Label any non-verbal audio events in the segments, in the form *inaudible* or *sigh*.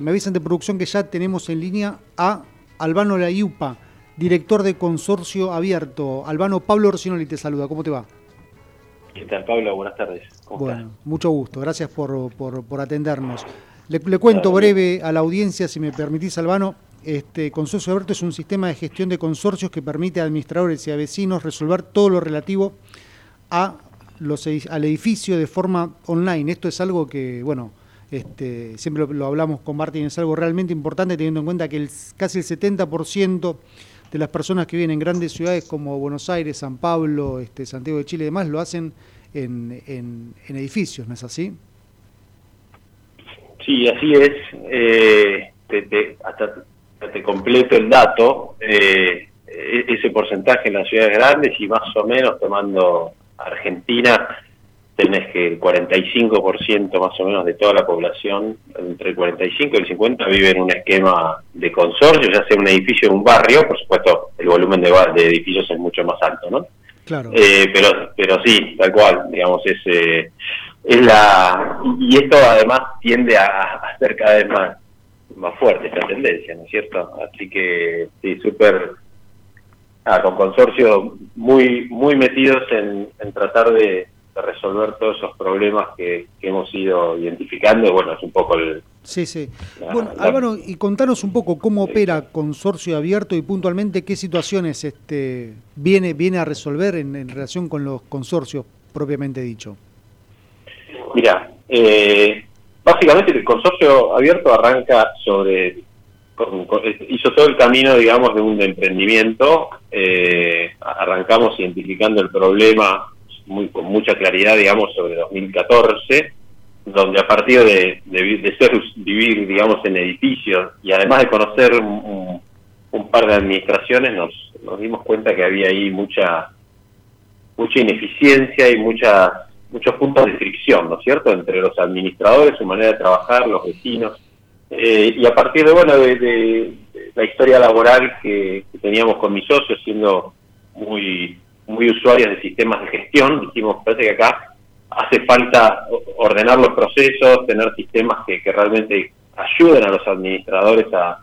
Me avisan de producción que ya tenemos en línea a Albano Layupa, director de Consorcio Abierto. Albano, Pablo Orsinoli te saluda, ¿cómo te va? ¿Qué tal, Pablo? Buenas tardes. bueno, mucho gusto, gracias por, atendernos. Le, cuento breve a la audiencia, si me permitís, Albano. Este, Consorcio Abierto es un sistema de gestión de consorcios que permite a administradores y a vecinos resolver todo lo relativo a los, al edificio de forma online. Esto es algo que, bueno, este, siempre lo, hablamos con Martín, es algo realmente importante teniendo en cuenta que el, casi el 70% de las personas que viven en grandes ciudades como Buenos Aires, San Pablo, este, Santiago de Chile y demás lo hacen en, edificios, ¿no es así? Sí, así es. Eh, te, hasta te completo el dato. Eh, e-, ese porcentaje en las ciudades grandes y más o menos tomando Argentina tenés que el 45% más o menos de toda la población, entre el 45 y el 50, vive en un esquema de consorcio, ya sea un edificio o un barrio, por supuesto el volumen de, de edificios es mucho más alto, ¿no? Claro. Eh, pero, pero sí, tal cual, digamos, es, eh, es la... Y esto además tiende a, ser cada vez más, más fuerte esta tendencia, ¿no es cierto? Así que sí, súper... Ah, con consorcios muy, muy metidos en tratar de resolver todos esos problemas que, hemos ido identificando. Bueno, es un poco el... Sí, sí. bueno, Álvaro, y contanos un poco cómo opera Consorcio Abierto y puntualmente qué situaciones este, viene, viene a resolver en, relación con los consorcios propiamente dicho. Mira, eh, básicamente el Consorcio Abierto arranca sobre... hizo todo el camino, digamos, de un emprendimiento. Eh, arrancamos identificando el problema muy, con mucha claridad, digamos, sobre 2014, donde a partir de, de, ser, vivir, digamos, en edificios y además de conocer un, par de administraciones, nos, nos dimos cuenta que había ahí mucha mucha ineficiencia y mucha, muchos puntos de fricción, ¿no es cierto?, entre los administradores, su manera de trabajar, los vecinos. Eh, y a partir de, bueno, de, la historia laboral que, que, teníamos con mis socios, siendo muy muy usuarios de sistemas de gestión, dijimos, parece que acá hace falta ordenar los procesos, tener sistemas que, realmente ayuden a los administradores a,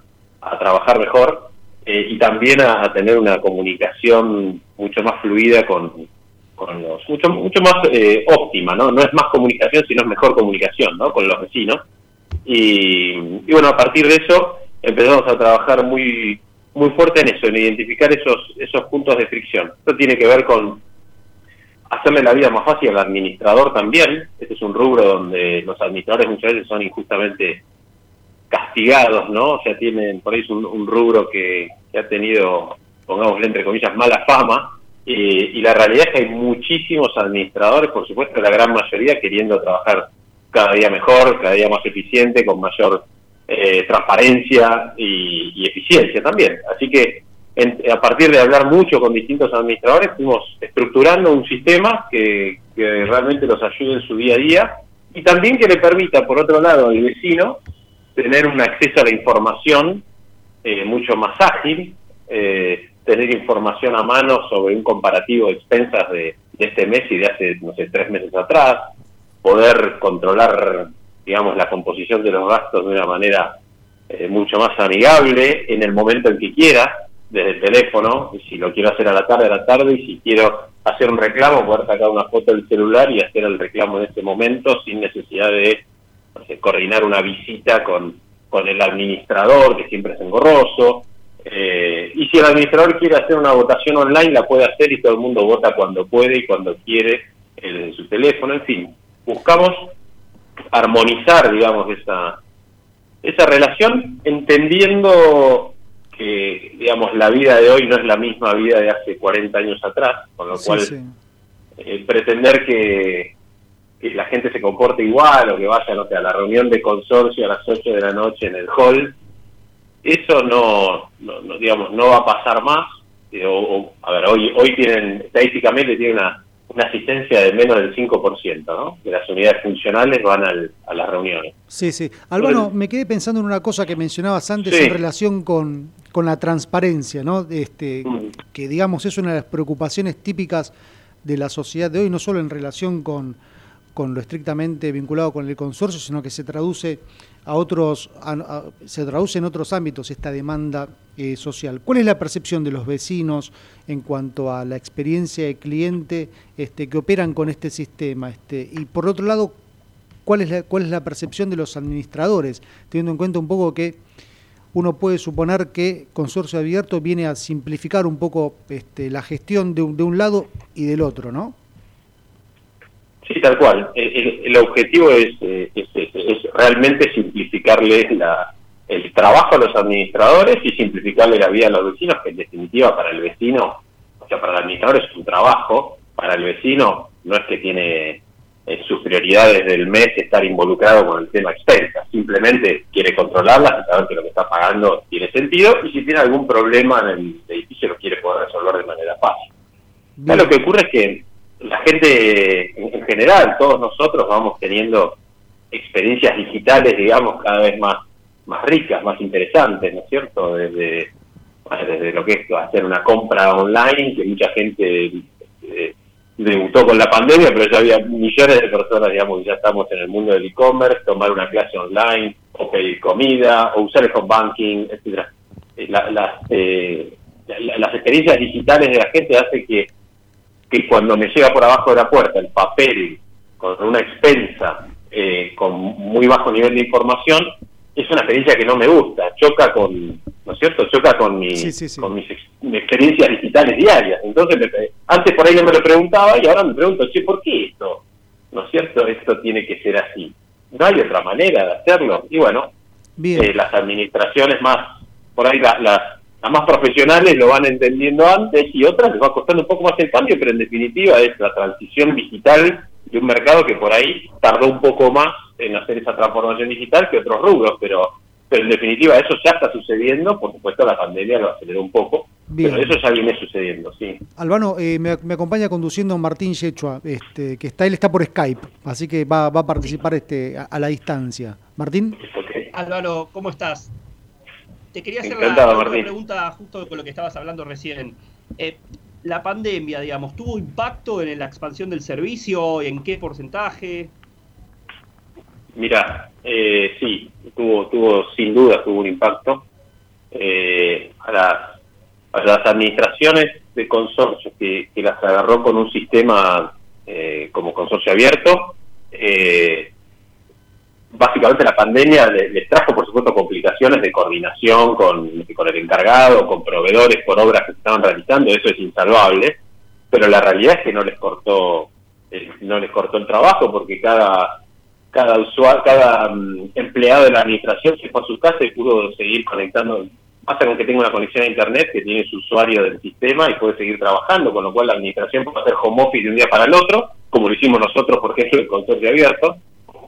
trabajar mejor eh, y también a, tener una comunicación mucho más fluida con, con los, mucho, mucho más eh, óptima, ¿no? No es más comunicación, sino es mejor comunicación, ¿no? Con los vecinos. Y, y bueno, a partir de eso empezamos a trabajar muy muy fuerte en eso, en identificar esos, esos puntos de fricción. Esto tiene que ver con hacerle la vida más fácil al administrador también. Este es un rubro donde los administradores muchas veces son injustamente castigados, ¿no? O sea, tienen por ahí un, rubro que, ha tenido, pongámosle entre comillas, mala fama. y la realidad es que hay muchísimos administradores, por supuesto, la gran mayoría queriendo trabajar cada día mejor, cada día más eficiente, con mayor eh, transparencia y, eficiencia también. Así que a partir de hablar mucho con distintos administradores, fuimos estructurando un sistema que, realmente los ayude en su día a día y también que le permita, por otro lado, al vecino tener un acceso a la información eh, mucho más ágil, eh, tener información a mano sobre un comparativo de expensas de, de, este mes y de hace, no sé, tres meses atrás, poder controlar digamos, la composición de los gastos de una manera eh, mucho más amigable en el momento en que quiera, desde el teléfono, si lo quiero hacer a la tarde, a la tarde, y si quiero hacer un reclamo, poder sacar una foto del celular y hacer el reclamo en ese momento sin necesidad de coordinar una visita con, con el administrador, que siempre es engorroso. Eh, y si el administrador quiere hacer una votación online, la puede hacer y todo el mundo vota cuando puede y cuando quiere en su teléfono. En fin, buscamos armonizar, digamos, esa, esa relación, entendiendo que, digamos, la vida de hoy no es la misma vida de hace 40 años atrás, con lo cual eh, pretender que, la gente se comporte igual o que vaya, no sé, a la reunión de consorcio a las 8 de la noche en el hall, eso no, no, digamos, no va a pasar más. Eh, a ver, hoy, hoy tienen, estadísticamente tiene una una asistencia de menos del 5%, ¿no? De las unidades funcionales van a las reuniones. Sí, sí. Álvaro, me quedé pensando en una cosa que mencionabas antes en relación con, con, la transparencia, ¿no? Este, mm. Que digamos es una de las preocupaciones típicas de la sociedad de hoy, no solo en relación con, con lo estrictamente vinculado con el consorcio, sino que se traduce a otros, se traduce en otros ámbitos esta demanda eh, social. ¿Cuál es la percepción de los vecinos en cuanto a la experiencia de cliente este, que operan con este sistema? Este, y por otro lado, ¿cuál es, la, ¿cuál es la percepción de los administradores? Teniendo en cuenta un poco que uno puede suponer que Consorcio Abierto viene a simplificar un poco este, la gestión de de un lado y del otro, ¿no? Sí, tal cual. El, objetivo es, eh, es, realmente simplificarle la, el trabajo a los administradores y simplificarle la vida a los vecinos, que en definitiva para el vecino, o sea, para el administrador es un trabajo, para el vecino no es que tiene eh, sus prioridades del mes estar involucrado con el tema expensa, simplemente quiere controlarlas y saber que lo que está pagando tiene sentido y si tiene algún problema en el edificio lo quiere poder resolver de manera fácil. Lo que ocurre es que la gente en general, todos nosotros vamos teniendo experiencias digitales, digamos, cada vez más, más ricas, más interesantes, ¿no es cierto? Desde, desde lo que es hacer una compra online, que mucha gente eh, debutó con la pandemia, pero ya había millones de personas, digamos, que ya estamos en el mundo del e-commerce, tomar una clase online, o pedir comida, o usar el home banking, etcétera. Eh, las, eh, las experiencias digitales de la gente hace que que cuando me llega por abajo de la puerta el papel con una expensa, eh, con muy bajo nivel de información, es una experiencia que no me gusta, choca con, ¿no es cierto? Choca con, mi, con mis, experiencias digitales diarias. Entonces, antes por ahí no me lo preguntaba y ahora me pregunto, che, ¿por qué esto? ¿No es cierto? Esto tiene que ser así. No hay otra manera de hacerlo. Y bueno, eh, las administraciones más, por ahí las las más profesionales lo van entendiendo antes y otras les va costando un poco más el cambio, pero en definitiva es la transición digital de un mercado que por ahí tardó un poco más en hacer esa transformación digital que otros rubros, pero, pero en definitiva eso ya está sucediendo, por supuesto la pandemia lo aceleró un poco, pero eso ya viene sucediendo, sí. Albano, eh, me, acompaña conduciendo Martín Yechua, este, que está, él está por Skype, así que va, va a participar este, a, la distancia. Martín. Álvaro, ¿cómo estás? Te quería hacer la, pregunta justo con lo que estabas hablando recién. Eh, la pandemia, digamos, ¿tuvo impacto en la expansión del servicio? ¿En qué porcentaje? Mira, eh, sí, tuvo, tuvo sin duda tuvo un impacto. Eh, a, las, a las administraciones de consorcios que, las agarró con un sistema eh, como consorcio abierto, eh, básicamente la pandemia les, trajo, por complicaciones de coordinación con, con el encargado, con proveedores por obras que se estaban realizando, eso es insalvable, pero la realidad es que no les cortó eh, no les cortó el trabajo porque cada cada usuario, cada mm, empleado de la administración se fue a su casa y pudo seguir conectando, pasa con que tenga una conexión a internet que tiene su usuario del sistema y puede seguir trabajando, con lo cual la administración puede hacer home office de un día para el otro, como lo hicimos nosotros, por ejemplo, el consorcio abierto.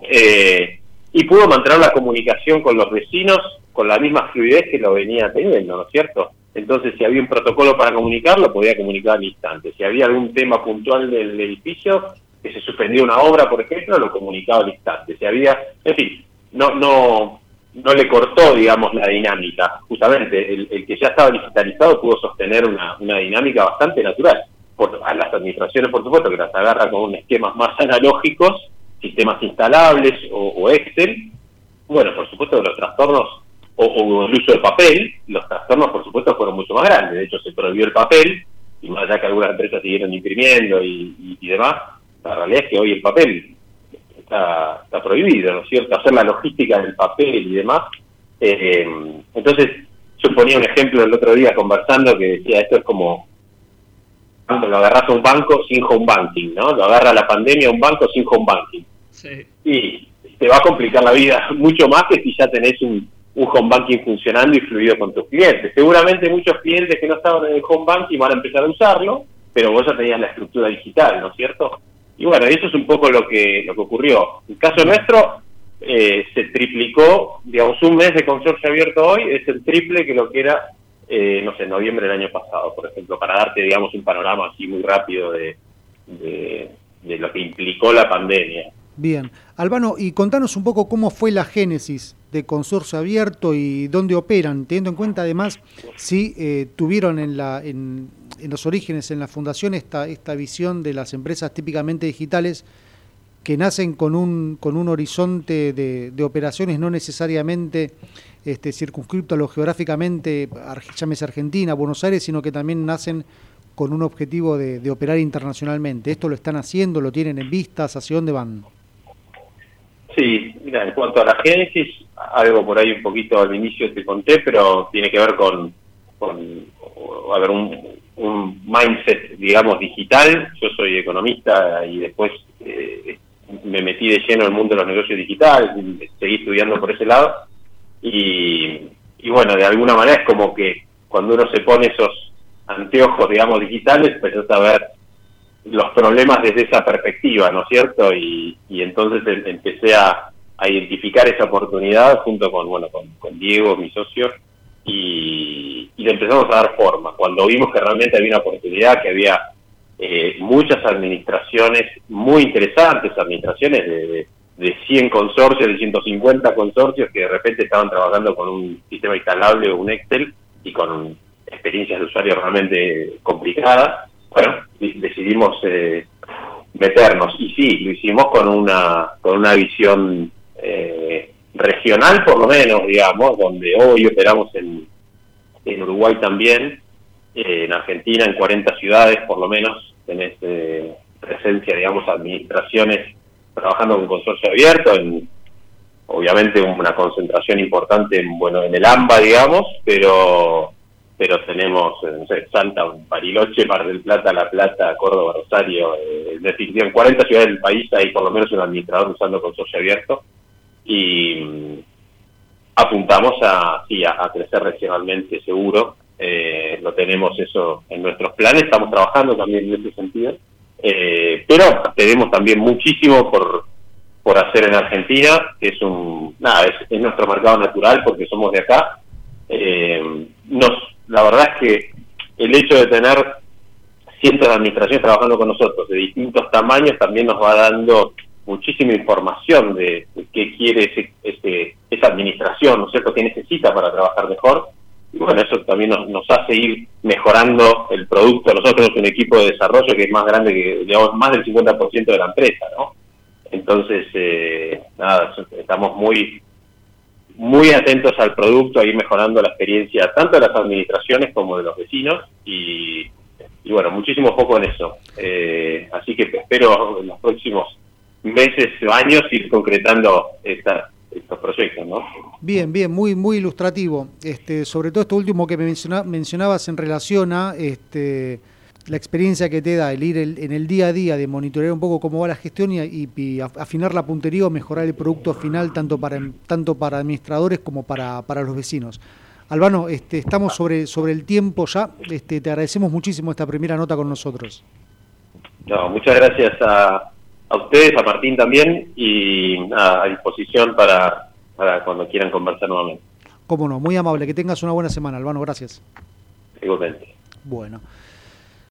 Eh, y pudo mantener la comunicación con los vecinos con la misma fluidez que lo venía teniendo, ¿no es cierto? Entonces, si había un protocolo para comunicar, lo podía comunicar al instante. Si había algún tema puntual del edificio, que se suspendía una obra, por ejemplo, lo comunicaba al instante. Si había, en fin, no, no, no le cortó, digamos, la dinámica. Justamente, el, que ya estaba digitalizado pudo sostener una, una dinámica bastante natural. Por, a las administraciones, por supuesto, que las agarra con esquemas más analógicos, sistemas instalables o, Excel. Bueno, por supuesto los trastornos o, el uso de papel, los trastornos por supuesto fueron mucho más grandes. De hecho se prohibió el papel y más allá que algunas empresas siguieron imprimiendo y, demás, la realidad es que hoy el papel está, prohibido, ¿no es cierto? Hacer la logística del papel y demás. Eh, entonces, yo ponía un ejemplo el otro día conversando que decía, esto es como cuando lo agarras a un banco sin home banking, ¿no? Lo agarra la pandemia a un banco sin home banking. Sí. Y te va a complicar la vida *laughs* mucho más que si ya tenés un, home banking funcionando y fluido con tus clientes. Seguramente muchos clientes que no estaban en el home banking van a empezar a usarlo, pero vos ya tenías la estructura digital, ¿no es cierto? Y bueno, eso es un poco lo que, lo que ocurrió. En el caso nuestro, eh, se triplicó, digamos, un mes de consorcio abierto hoy es el triple que lo que era eh, no sé, noviembre del año pasado, por ejemplo, para darte, digamos, un panorama así muy rápido de, de, lo que implicó la pandemia. Bien. Albano, y contanos un poco cómo fue la génesis de Consorcio Abierto y dónde operan, teniendo en cuenta además si eh, tuvieron en, la, en, en, los orígenes, en la fundación, esta, esta visión de las empresas típicamente digitales que nacen con un, con un horizonte de, operaciones no necesariamente este, circunscripto a lo geográficamente, llámese Argentina, Buenos Aires, sino que también nacen con un objetivo de, de operar internacionalmente. ¿Esto lo están haciendo? ¿Lo tienen en vistas? ¿Hacia dónde van? Sí, mira, en cuanto a la génesis, algo por ahí un poquito al inicio te conté, pero tiene que ver con, con a un, un mindset, digamos, digital. Yo soy economista y después eh, me metí de lleno en el mundo de los negocios digitales, seguí estudiando por ese lado. Y, y bueno, de alguna manera es como que cuando uno se pone esos anteojos, digamos, digitales, empezás a ver los problemas desde esa perspectiva, ¿no es cierto? Y, y entonces em, empecé a, a, identificar esa oportunidad junto con, bueno, con, con Diego, mi socio, y, y, le empezamos a dar forma. Cuando vimos que realmente había una oportunidad, que había eh, muchas administraciones muy interesantes, administraciones de, de, de 100 consorcios, de 150 consorcios que de repente estaban trabajando con un sistema instalable o un Excel y con experiencias de usuario realmente complicadas. Bueno, decidimos eh, meternos. Y sí, lo hicimos con una con una visión eh, regional por lo menos, digamos, donde hoy operamos en, en Uruguay también, eh, en Argentina en 40 ciudades por lo menos tenés presencia, digamos, administraciones trabajando con consorcio abierto, en obviamente una concentración importante en, bueno, en el AMBA, digamos, pero pero tenemos, eh, no sé, Santa, Bariloche, Mar del Plata, La Plata, Córdoba, Rosario, eh, en 40 ciudades del país hay por lo menos un administrador usando consorcio abierto y mm, apuntamos a, sí, a, crecer regionalmente seguro, eh, lo tenemos eso en nuestros planes, estamos trabajando también en ese sentido, eh, pero tenemos también muchísimo por por hacer en Argentina, que es un, nada, es, es nuestro mercado natural porque somos de acá, eh, nos la verdad es que el hecho de tener cientos de administraciones trabajando con nosotros de distintos tamaños también nos va dando muchísima información de, qué quiere ese, ese, esa administración, ¿no es cierto?, qué necesita para trabajar mejor. Y bueno, eso también nos, hace ir mejorando el producto. Nosotros tenemos un equipo de desarrollo que es más grande que, digamos, más del 50% de la empresa, ¿no? Entonces, eh, nada, estamos muy muy atentos al producto, a ir mejorando la experiencia tanto de las administraciones como de los vecinos y, bueno, muchísimo foco en eso. Eh, así que espero en los próximos meses o años ir concretando esta, estos proyectos, ¿no? Bien, bien, muy muy ilustrativo. Este, sobre todo esto último que me mencionabas en relación a este la experiencia que te da el ir en el día a día de monitorear un poco cómo va la gestión y, afinar la puntería o mejorar el producto final tanto para tanto para administradores como para, para los vecinos. Albano, este, estamos sobre, sobre el tiempo ya. Este, te agradecemos muchísimo esta primera nota con nosotros. No, muchas gracias a, a ustedes, a Martín también, y a, disposición para, para cuando quieran conversar nuevamente. Cómo no, muy amable. Que tengas una buena semana, Albano. Gracias. Igualmente. Bueno.